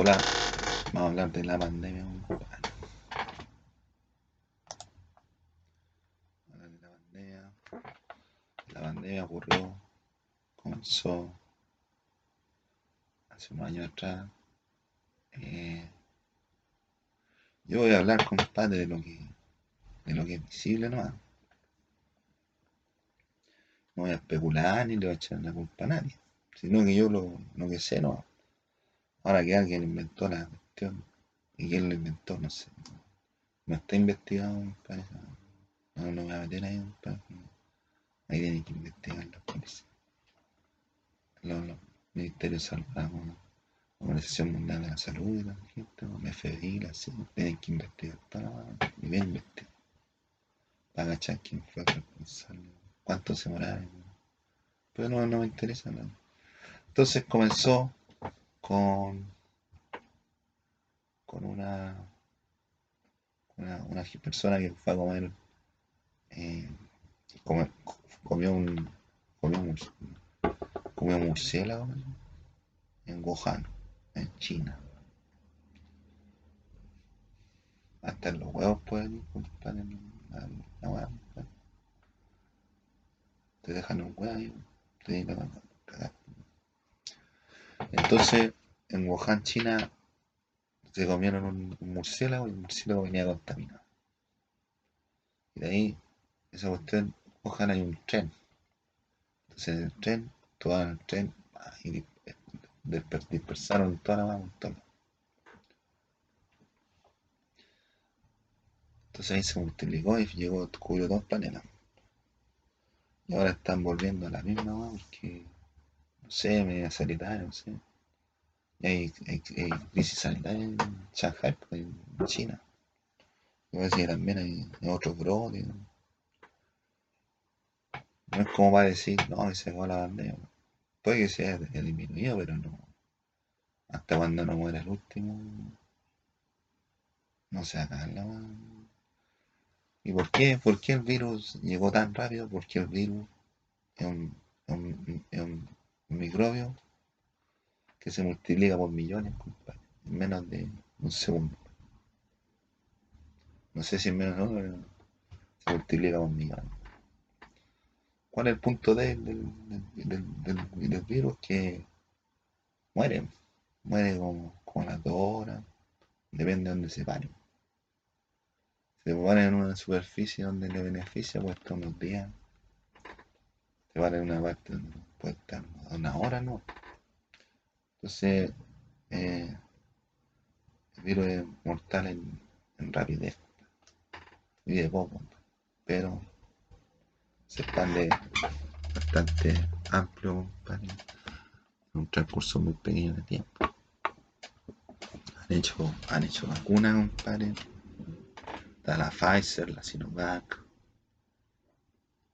Hola, vamos a hablar de la pandemia. La pandemia, la pandemia ocurrió, comenzó hace unos años atrás. Eh, yo voy a hablar, compadre, de lo que, de lo que es visible, ¿no? No voy a especular ni le voy a echar la culpa a nadie, sino que yo lo, lo que sé, ¿no? Ahora que alguien inventó la cuestión, y quién lo inventó, no sé. No está investigado, compadre. No, no me voy a meter ahí, compadre. Ahí tienen que investigar la policía. Los, los ministerios de la Organización Mundial de la Salud y la gente, la FBI, la tienen que investigar para y bien investigar. Para agachar quién fue responsable, cuánto se moraron. Pero no, no me interesa nada. Entonces comenzó con, con una, una, una persona que fue a comer, eh, comió un comió comió murciélago en Wuhan, en China. Hasta los huevos pueden compadre, la, la hueá. Te dejan un huevo ahí, te digo, cagar. Entonces, en Wuhan, China, se comieron un, murciélago y el murciélago venía contaminado. Y de ahí, esa cuestión, Wuhan hay un tren. Entonces, en el tren, tomaron el tren y di- disper- dispersaron toda la lados. Entonces ahí se multiplicó y llegó, cubrió todo el planeta. Y ahora están volviendo a la misma porque, no sé, media sanitaria, no sé. Hay, hay, hay crisis sanitaria en Shanghai, pues, en China. Y parece que también hay, otros brotes. ¿no? Es como para decir, no, que se acabó la pandemia. Puede que se haya disminuido, pero no. Hasta cuando no muera el último, no se acaba la. ¿Y por qué? ¿Por qué el virus llegó tan rápido? Porque el virus es un microbio que se multiplica por millones, compadre, en menos de un segundo. No sé si en menos, no, pero se multiplica por millones. ¿Cuál es el punto del, del, del- virus? Que muere, muere como, como las dos horas, depende de dónde se pare. Se pone en una superficie donde le beneficia, estar unos días. Se pone en una parte donde estar una hora, ¿no? Entonces, eh, el virus es mortal en, en rapidez y de poco, pero se expande bastante amplio, en un transcurso muy pequeño de tiempo. Han hecho, han hecho vacunas, compadre. La Pfizer, la Sinovac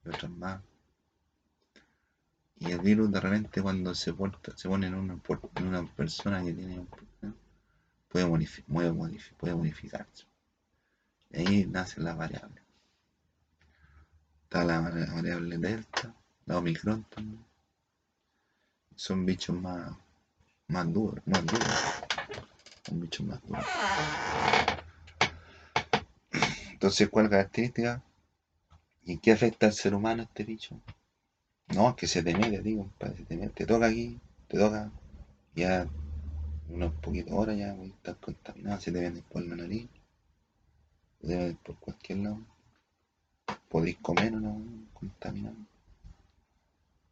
y otras más. Y el virus de repente cuando se, porta, se pone en una, persona que tiene un problema, puede, puede, modifi- puede modificarse. Y ahí nacen las variables. Está la vari- variable delta, la omicron también. Son bichos más, más duros, más duros. Son bichos más duros. Entonces, ¿cuál es la característica? ¿Y qué afecta al ser humano este bicho? No, es que se te mete, digo, se te. Te toca aquí, te toca, ya unos poquitos horas ya voy a estar contaminado, se te mete por la nariz, se te mete por cualquier lado. Podéis comer o no contaminado.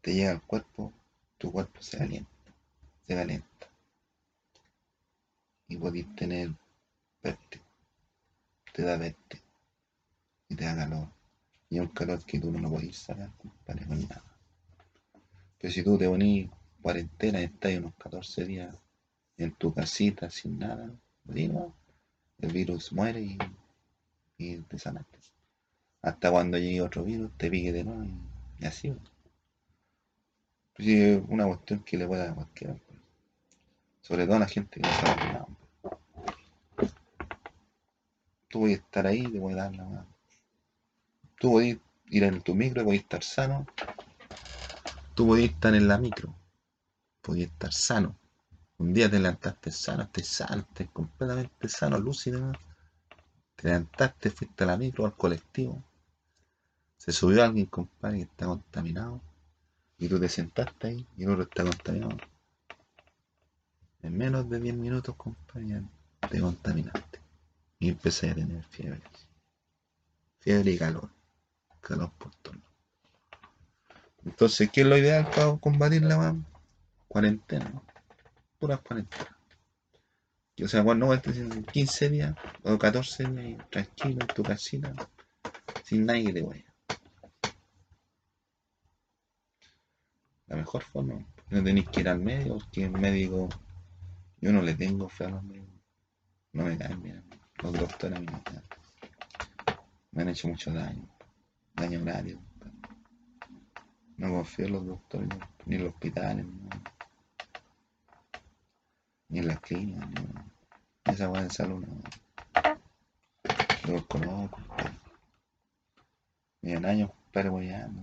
Te llega al cuerpo, tu cuerpo se calienta, se calienta. Y podéis tener vértigo, te da vértigo y te da calor. Y un calor que tú no lo podéis sacar, compadre, con nada. Pero si tú te ponís cuarentena y estás unos 14 días en tu casita sin nada, no, el virus muere y, y te sanaste. Hasta cuando llegue otro virus, te pique de nuevo y, así. pues. Pues es una cuestión que le puede dar a cualquiera. pues. Sobre todo a la gente que no sabe nada. Tú puedes estar ahí, te puede dar la mano. Tú puedes ir en tu micro, puedes estar sano. Tú puedes estar en la micro, puedes estar sano. Un día te levantaste sano, estás sano, estás completamente sano, lúcido. Te levantaste, fuiste a la micro, al colectivo. Se subió alguien, compadre, que está contaminado. Y tú te sentaste ahí y el otro está contaminado. En menos de 10 minutos, compadre, te contaminaste. Y empecé a tener fiebre. Fiebre y calor. Calor por todo. Entonces, ¿qué es lo ideal para combatir la cuarentena? Puras cuarentena. O sea, cuando no estés en 15 días o 14 días tranquilo en tu casita, sin nadie que te vaya. La mejor forma, no tenéis que ir al médico, porque el médico, yo no le tengo fe a los médicos. No me caen bien. Los doctores me. Me han hecho mucho daño. Daño horario. No confío en los doctores, ni en los hospitales, ni en las clínicas, ni esa buena de salud. No, no los conozco, Ni en años, compadre, guayando,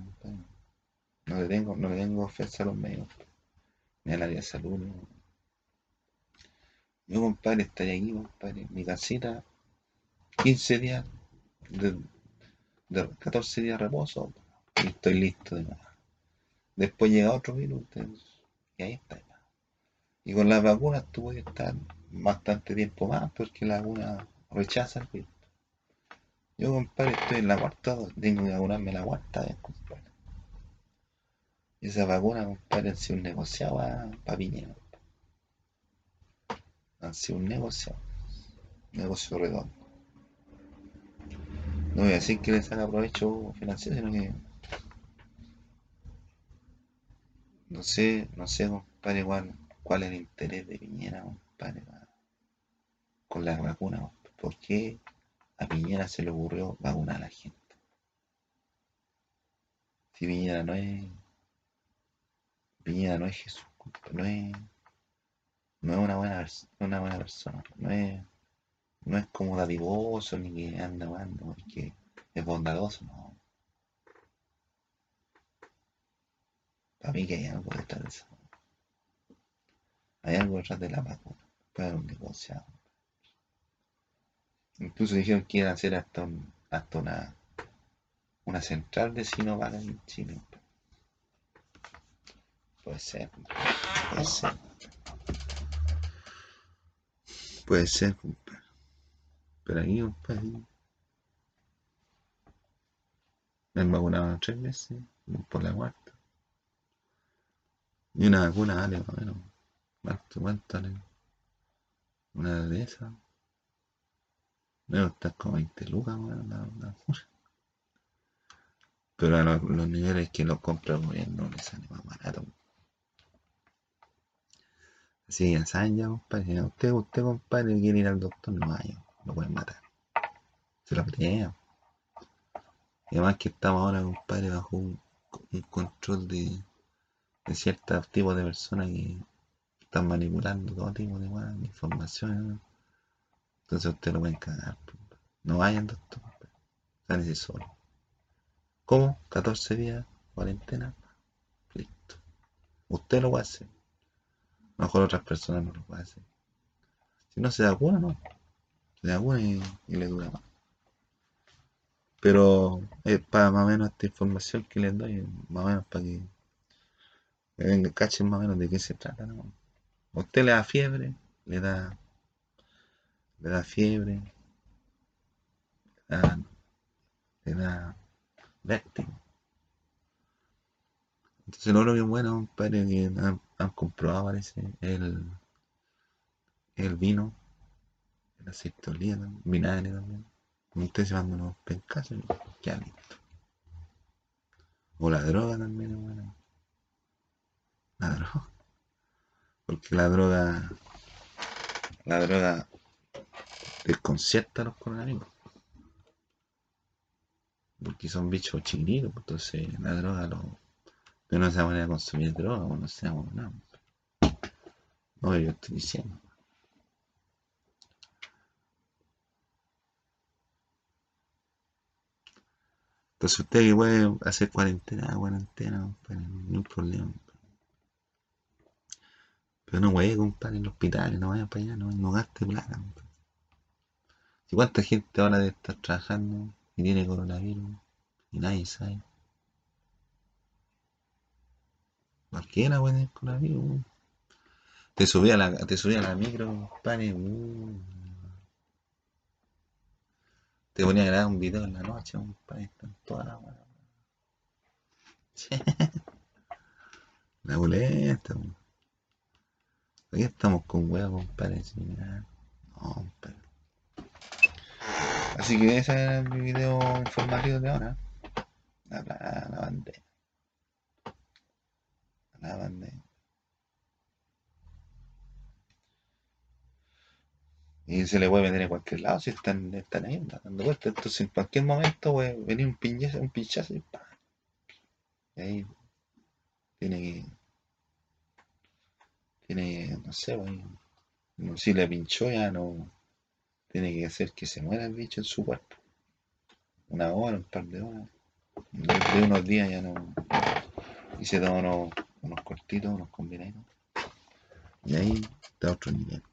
No le tengo, no le tengo fe a los medios, ni al área de salud. Yo, compadre, estaría aquí, compadre, en mi casita, 15 días, de, de 14 días de reposo, y estoy listo de nuevo. Después llega otro virus, y ahí está. Y con las vacunas tú puedes estar bastante tiempo más porque la vacuna rechaza el virus. Yo, compadre, estoy en la cuarta, tengo que vacunarme la cuarta vez, compadre. Y esa vacuna, compadre, han sido un negociado para Piñera. Han sido un negociado. Un negocio redondo. No voy a decir que les haga provecho financiero, sino que No sé, no sé, compadre, cuál, cuál es el interés de Piñera, compadre, con la vacuna. ¿Por qué a Piñera se le ocurrió vacunar a la gente? Si Piñera no es. Piñera no es Jesús, no es. No es una buena, una buena persona, no es, no es como dadivoso ni que anda, anda, porque es bondadoso, no. Para mí que hay algo detrás de eso. Hay algo detrás de la vacuna. Puede haber un negociado. Incluso dijeron que iban a hacer hasta, hasta una, una central de Sinovac en Chile. Puede ser. Puede ser. Puede ser. Pero aquí, compadre. Me han vacunado tres veces por la cuarta. Y una vacuna vale más o menos. ¿Cuánto, cuánto? Una de esas. Debe estar como 20 lucas, la, la Pero a los, los, niveles que lo compra el gobierno le sale más barato. Así que ya saben ya, compadre. Usted, usted, compadre, quiere ir al doctor, no vaya. Lo pueden matar. Se lo crean. Y además que estamos ahora, compadre, bajo un control de de ciertos tipos de personas que están manipulando todo tipo de, información. Entonces usted lo pueden cagar. No vayan, doctor. Sálese solo. ¿Cómo? 14 días, cuarentena. Listo. Usted lo va a hacer. mejor otras personas no lo pueden hacer. Si no se da cuenta, no. Se da cuenta y, le dura más. Pero es para más o menos esta información que les doy, más o menos para que venga, cachen más o menos de qué se trata, ¿no? A usted le da fiebre, le da, le da fiebre, le da, vértigo. Entonces lo que bueno, compadre, que han, comprobado, parece, el, el vino, aceite de oliva, vinagre también. Ustedes se van unos pencazos, ya listo. O la droga también es la droga. Porque la droga, la droga desconcierta a los coronavirus. Porque son bichos chiquititos, pues, entonces la droga lo. Pero no se va a consumir droga, pues, no se nada. No, yo estoy diciendo. Entonces usted que puede hacer cuarentena, cuarentena, no hay problema. Pero no, güey, compadre, en los hospitales, no vayas para allá, no, no gaste plata. compadre. ¿Y cuánta gente ahora debe estar trabajando y tiene coronavirus? Y nadie sabe. Cualquiera puede tener coronavirus. Te subí a la, te subí a la micro, compadre. Te ponía a grabar un video en la noche, compadre. Están todas las. La weón. Aquí estamos con weas, compadre. Así que ese es mi video informativo de ahora. La, la, la bandera. La bandera. Y se le puede vender en cualquier lado si están, están ahí dando vueltas. Entonces en cualquier momento puede venir un pinchazo, un pinchazo y ¡pam! Y ahí tiene que. No sé, si le pinchó ya no. Tiene que hacer que se muera el bicho en su cuerpo. Una hora, un par de horas. De unos días ya no. Y se toma unos, unos cortitos, unos combinados. Y ahí está otro nivel.